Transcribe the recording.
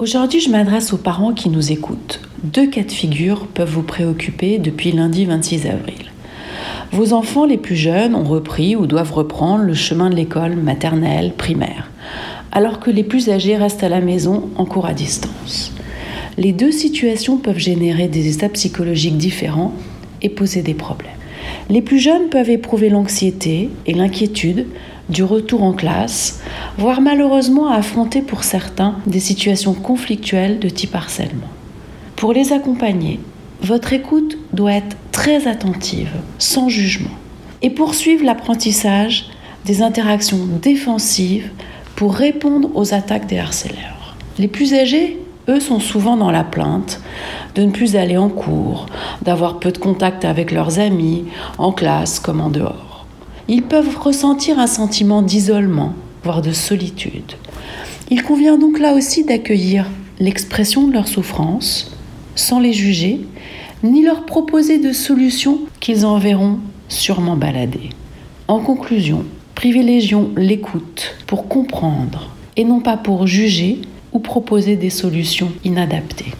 Aujourd'hui, je m'adresse aux parents qui nous écoutent. Deux cas de figure peuvent vous préoccuper depuis lundi 26 avril. Vos enfants les plus jeunes ont repris ou doivent reprendre le chemin de l'école maternelle, primaire, alors que les plus âgés restent à la maison en cours à distance. Les deux situations peuvent générer des états psychologiques différents et poser des problèmes. Les plus jeunes peuvent éprouver l'anxiété et l'inquiétude du retour en classe, voire malheureusement affronter pour certains des situations conflictuelles de type harcèlement. Pour les accompagner, votre écoute doit être très attentive, sans jugement, et poursuivre l'apprentissage des interactions défensives pour répondre aux attaques des harceleurs. Les plus âgés, eux, sont souvent dans la plainte de ne plus aller en cours, d'avoir peu de contact avec leurs amis, en classe comme en dehors ils peuvent ressentir un sentiment d'isolement, voire de solitude. Il convient donc là aussi d'accueillir l'expression de leur souffrance, sans les juger, ni leur proposer de solutions qu'ils enverront sûrement balader. En conclusion, privilégions l'écoute pour comprendre et non pas pour juger ou proposer des solutions inadaptées.